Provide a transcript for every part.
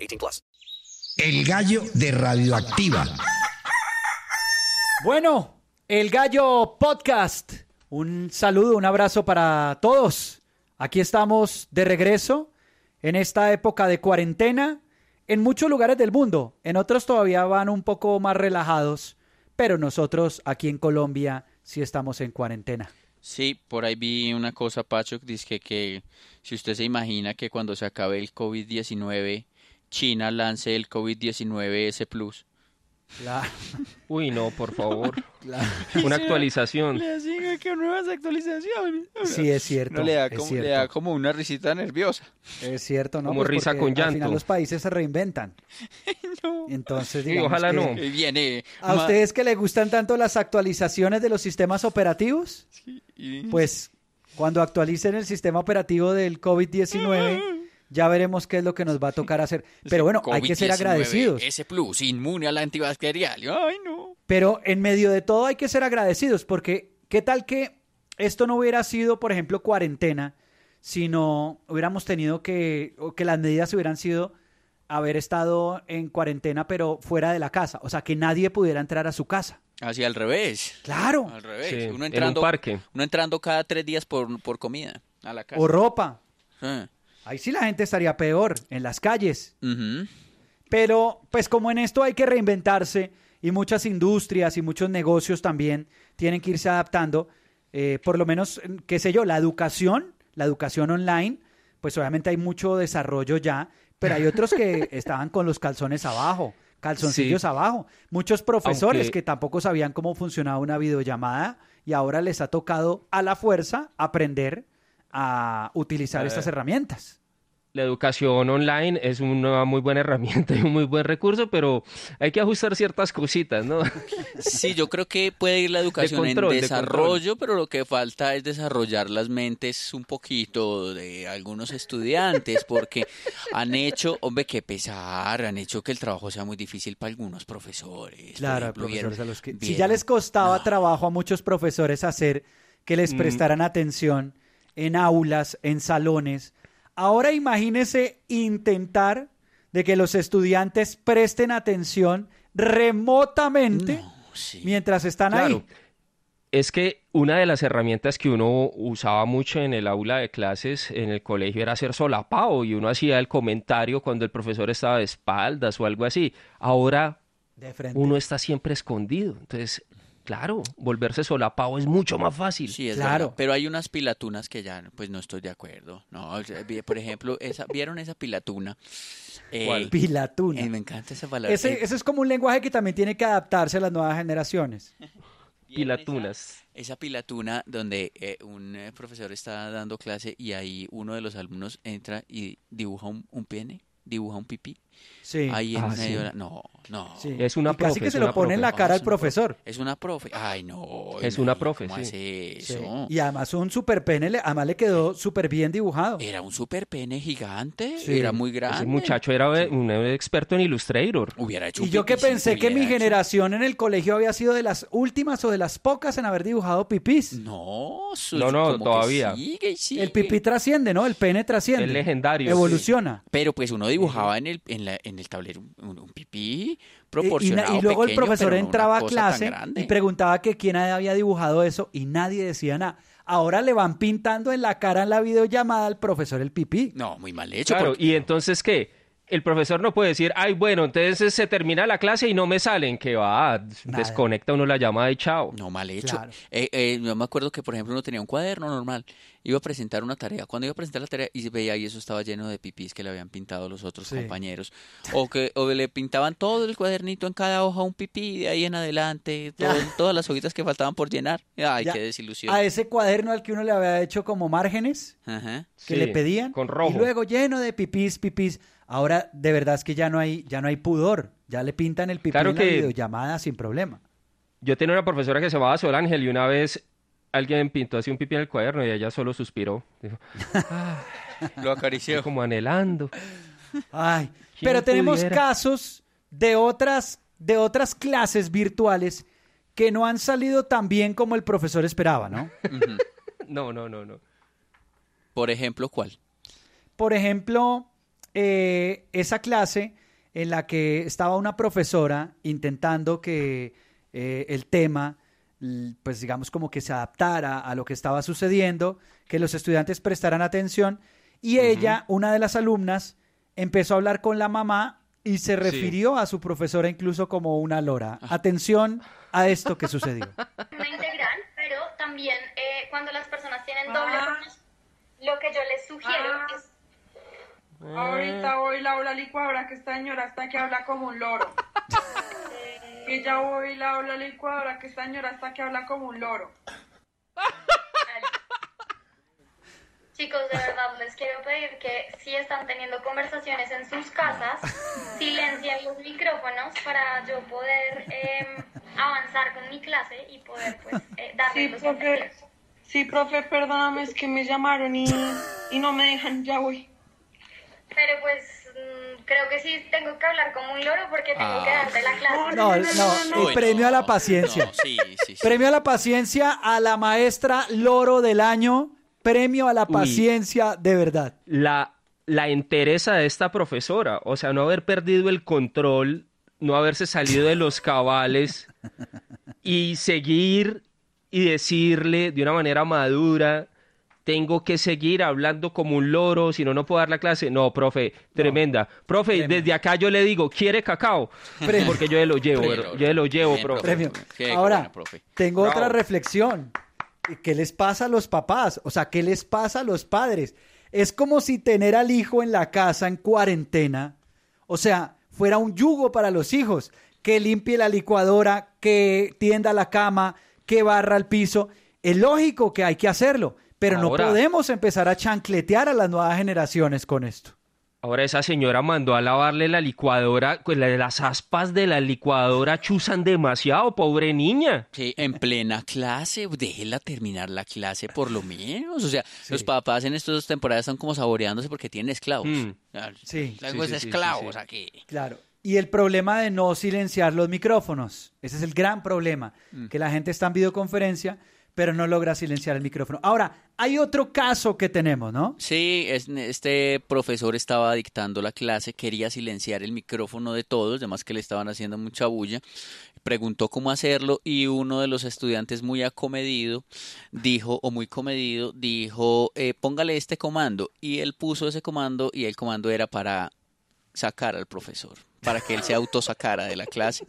18 plus. El gallo de Radioactiva. Bueno, el Gallo Podcast. Un saludo, un abrazo para todos. Aquí estamos de regreso en esta época de cuarentena en muchos lugares del mundo. En otros todavía van un poco más relajados, pero nosotros aquí en Colombia sí estamos en cuarentena. Sí, por ahí vi una cosa, Pacho, que dice que, que si usted se imagina que cuando se acabe el COVID-19, China lance el COVID-19 S Plus. Uy, no, por favor. Una actualización. Le hacen que nuevas actualizaciones. Sí, es cierto. No le da, es como, cierto. le da como una risita nerviosa. Es cierto, ¿no? Como risa porque con Al llanto. final los países se reinventan. No. Entonces, Sí, digamos ojalá que- no. Viene. ¿A ma- ustedes que les gustan tanto las actualizaciones de los sistemas operativos? y- Pues cuando actualicen el sistema operativo del COVID-19, ya veremos qué es lo que nos va a tocar hacer. Pero bueno, hay que ser COVID-19, agradecidos. S Plus, inmune al antibacterial. Ay, no. Pero en medio de todo hay que ser agradecidos, porque ¿qué tal que esto no hubiera sido, por ejemplo, cuarentena, sino hubiéramos tenido que, o que las medidas hubieran sido haber estado en cuarentena, pero fuera de la casa? O sea, que nadie pudiera entrar a su casa. Así al revés. Claro. Al revés. Sí, uno en un entrando, parque. Uno entrando cada tres días por, por comida a la casa. O ropa. Ah. Ahí sí la gente estaría peor, en las calles. Pero, pues como en esto hay que reinventarse y muchas industrias y muchos negocios también tienen que irse adaptando, eh, por lo menos, qué sé yo, la educación, la educación online, pues obviamente hay mucho desarrollo ya, pero hay otros que estaban con los calzones abajo, calzoncillos Sí. abajo. Muchos profesores Aunque- que tampoco sabían cómo funcionaba una videollamada y ahora les ha tocado a la fuerza aprender a utilizar estas herramientas. La educación online es una muy buena herramienta y un muy buen recurso, pero hay que ajustar ciertas cositas, ¿no? Sí, yo creo que puede ir la educación control, en de desarrollo, pero lo que falta es desarrollar las mentes un poquito de algunos estudiantes, porque han hecho, hombre, qué pesar, han hecho que el trabajo sea muy difícil para algunos profesores. Claro, ejemplo, profesores vieron- a los que... Si ya les costaba No. trabajo a muchos profesores hacer que les Mm. prestaran atención en aulas, en salones, ahora imagínese intentar de que los estudiantes presten atención remotamente No, sí. mientras están Claro. ahí. Es que una de las herramientas que uno usaba mucho en el aula de clases en el colegio era hacer solapado y uno hacía el comentario cuando el profesor estaba de espaldas o algo así. Ahora De uno está siempre escondido. Entonces, claro, volverse solapado es mucho más fácil. Sí, es Claro. verdad. Pero hay unas pilatunas que ya, pues no estoy de acuerdo. No, por ejemplo, esa, ¿vieron esa pilatuna? Eh, ¿Cuál? Pilatuna. eh, me encanta esa palabra. Ese, Eh, ese es como un lenguaje que también tiene que adaptarse a las nuevas generaciones. Pilatunas. Esa pilatuna donde eh, un eh, profesor está dando clase y ahí uno de los alumnos entra y dibuja un, un pene, dibuja un pipí. Sí. Ahí en Ah, medio sí. de la- No, no. sí. Es una Y casi que se lo pone en la cara al profe. profesor. Es una profe. Ay, no. Es no, una profe, ¿cómo sí. hace Sí. eso? Y además un super pene, además le quedó súper bien dibujado. Era un super pene gigante. Sí. Era muy grande. Ese muchacho era un experto en Illustrator. Hubiera hecho Y yo que pensé que mi hecho. generación en el colegio había sido de las últimas o de las pocas en haber dibujado pipís. No, su- No, no, como todavía. sigue. El pipí trasciende, ¿no? El pene trasciende. Es legendario, Evoluciona. Pero pues uno dibujaba en el, en la, en el tablero un, un pipí y- proporcionado y luego el profesor entraba a clase y preguntaba que quién había dibujado eso y nadie decía nada. Ahora le van pintando en la cara en la videollamada al profesor el pipí. No, muy mal hecho. Claro, porque- y entonces, ¿qué? El profesor no puede decir, ay, bueno, entonces se termina la clase y no me salen, que va, desconecta uno la llamada y chao. No, mal hecho. Claro. Eh, eh, yo me acuerdo que, por ejemplo, uno tenía un cuaderno normal, iba a presentar una tarea. Cuando iba a presentar la tarea y se veía y eso estaba lleno de pipís que le habían pintado los otros Sí. compañeros. O que o le pintaban todo el cuadernito en cada hoja un pipí de ahí en adelante, todo- todas las hojitas que faltaban por llenar. Ay, Ya, qué desilusión. A ese cuaderno al que uno le había hecho como márgenes Ajá. que Sí, le pedían con rojo. y luego lleno de pipís, pipís. Ahora de verdad es que ya no hay ya no hay pudor, ya le pintan el pipí Claro en la que- videollamada sin problema. Yo tenía una profesora que se llamaba Sol Ángel y una vez alguien pintó así un pipí en el cuaderno y ella solo suspiró, dijo, Lo acarició. como anhelando. Ay, ¿Quién pero tenemos pudiera? casos de otras de otras clases virtuales que no han salido tan bien como el profesor esperaba, ¿no? No, no, no, no. Por ejemplo, ¿cuál? Por ejemplo, eh, esa clase en la que estaba una profesora intentando que eh, el tema, pues digamos como que se adaptara a lo que estaba sucediendo, que los estudiantes prestaran atención, y ella, una de las alumnas, empezó a hablar con la mamá y se refirió a su profesora incluso como una lora. Atención a esto que sucedió. una integral, pero también eh, cuando las personas tienen doble pronunciación, lo que yo les sugiero Ah. es Ahorita voy la la licuadora que esta señora está que habla como un loro. Que ya voy la la licuadora que esta señora está que habla como un loro. Chicos, de verdad les quiero pedir que si están teniendo conversaciones en sus casas, silencien los micrófonos para yo poder em, avanzar con mi clase y poder pues eh, darles Sí, los profe. Sí, profe, perdóname, es que me llamaron y, y no me dejan, ya voy. Pero pues mm, creo que sí tengo que hablar como un loro porque tengo que Ah. darte la clase. No, no, Uy, el premio a la no, paciencia. no, sí, sí, sí. Premio a la paciencia a la maestra Loro del año. Premio a la Uy. paciencia de verdad. La, la entereza de esta profesora, o sea, no haber perdido el control, no haberse salido de los cabales y seguir y decirle de una manera madura, tengo que seguir hablando como un loro, si no, no puedo dar la clase. No, profe, tremenda. Profe, desde acá yo le digo, ¿quiere cacao? Premio. Porque yo lo llevo, Premio. yo lo llevo, Bien, profe. Premio. Ahora, buena, profe. tengo Bravo. otra reflexión. ¿Qué les pasa a los papás? O sea, ¿qué les pasa a los padres? Es como si tener al hijo en la casa en cuarentena, o sea, fuera un yugo para los hijos, que limpie la licuadora, que tienda la cama, que barra el piso. Es lógico que hay que hacerlo, pero Ahora- no podemos empezar a chancletear a las nuevas generaciones con esto. Ahora esa señora mandó a lavarle la licuadora, pues la- las aspas de la licuadora chuzan demasiado, pobre niña. Sí, en plena clase, déjela terminar la clase por lo menos. O sea, los papás en estas dos temporadas están como saboreándose porque tienen esclavos. Mm. Ah, Sí, es sí, esclavos sí, sí. aquí. Claro. Y el problema de no silenciar los micrófonos. Ese es el gran problema. Que la gente está en videoconferencia, pero no logra silenciar el micrófono. Ahora, hay otro caso que tenemos, ¿no? Sí, es- este profesor estaba dictando la clase, quería silenciar el micrófono de todos, además que le estaban haciendo mucha bulla. Preguntó cómo hacerlo y uno de los estudiantes muy acomedido dijo, o muy comedido, dijo, eh, póngale este comando. Y él puso ese comando y el comando era para sacar al profesor, para que él se autosacara de la clase.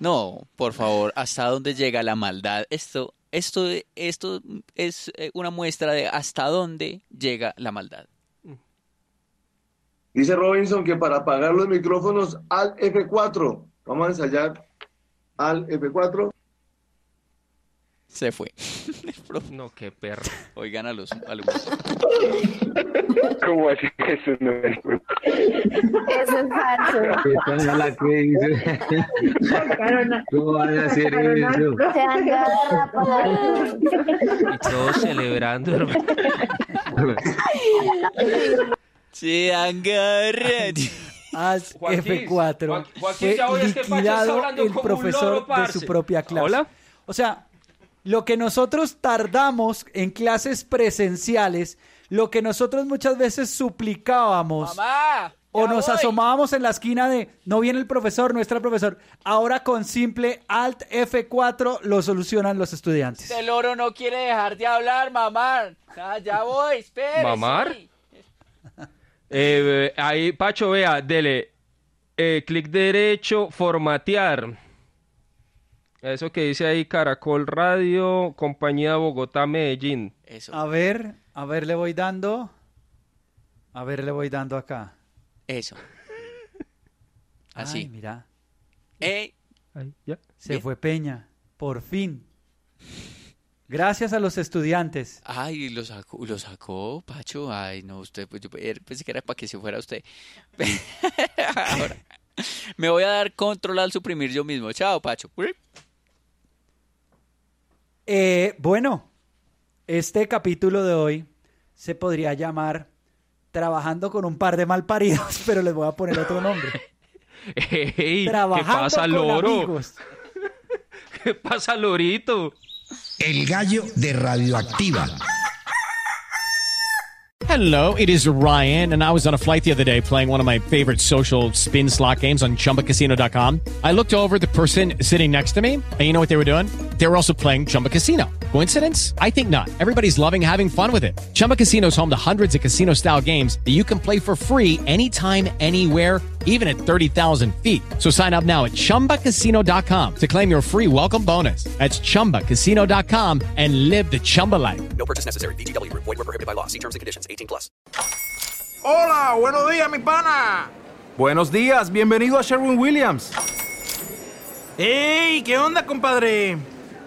No, por favor, ¿hasta dónde llega la maldad? Esto, esto, esto es eh, una muestra de hasta dónde llega la maldad. Dice Robinson que para apagar los micrófonos al F4. Vamos a ensayar al F4. Se fue. No, qué perro. Oigan a los alumnos. ¿Cómo así que eso no es? Eso es falso. Esta no es la que dice. ¿Cómo van a hacer eso? Se para Y todos celebrando. hermano. Se. Alt Joaquín, F4. Joaquín, Joaquín, Fue ya liquidado el profesor de su propia clase. ¿Hola? O sea, lo que nosotros tardamos en clases presenciales, lo que nosotros muchas veces suplicábamos ¡Mamá! o nos voy. asomábamos en la esquina de no viene el profesor, no está el profesor. Ahora con simple Alt F4 lo solucionan los estudiantes. El oro no quiere dejar de hablar, mamá. Ah, ya voy, espere. ¿Mamar? sí. Eh, ahí, Pacho, vea, dele eh, clic derecho, formatear. Eso que dice ahí Caracol Radio, Compañía Bogotá, Medellín. Eso. A ver, a ver, le voy dando. A ver, le voy dando acá. Eso. Así. Ay, mira, Ey, Ahí, ya. se Bien. fue Peña. Por fin. Gracias a los estudiantes. Ay, lo sacó, lo sacó, Pacho. Ay, no, usted, pues yo pensé que era para que se fuera usted. Ahora, me voy a dar control al suprimir yo mismo. Chao, Pacho. Eh, bueno, este capítulo de hoy se podría llamar Trabajando con un par de malparidos, pero les voy a poner otro nombre. Ey, ¿Qué Trabajando pasa, con loro? amigos. ¿Qué pasa, lorito? El gallo de Radioactiva. Hello, it is Ryan, and I was on a flight the other day playing one of my favorite social spin slot games on chumbacasino.com. I looked over at the person sitting next to me, and you know what they were doing? They were also playing Chumba Casino. Coincidence? I think not. Everybody's loving having fun with it. Chumba Casino is home to hundreds of casino style games that you can play for free anytime, anywhere, even at 30,000 feet. So sign up now at chumbacasino.com to claim your free welcome bonus. That's chumbacasino.com and live the Chumba life. No purchase necessary. VGW Group. Void were prohibited by law. See terms and conditions. 18 plus. Hola, buenos días, mi pana. Buenos días, bienvenido a Sherwin Williams. ¡Ey! ¿Qué onda, compadre?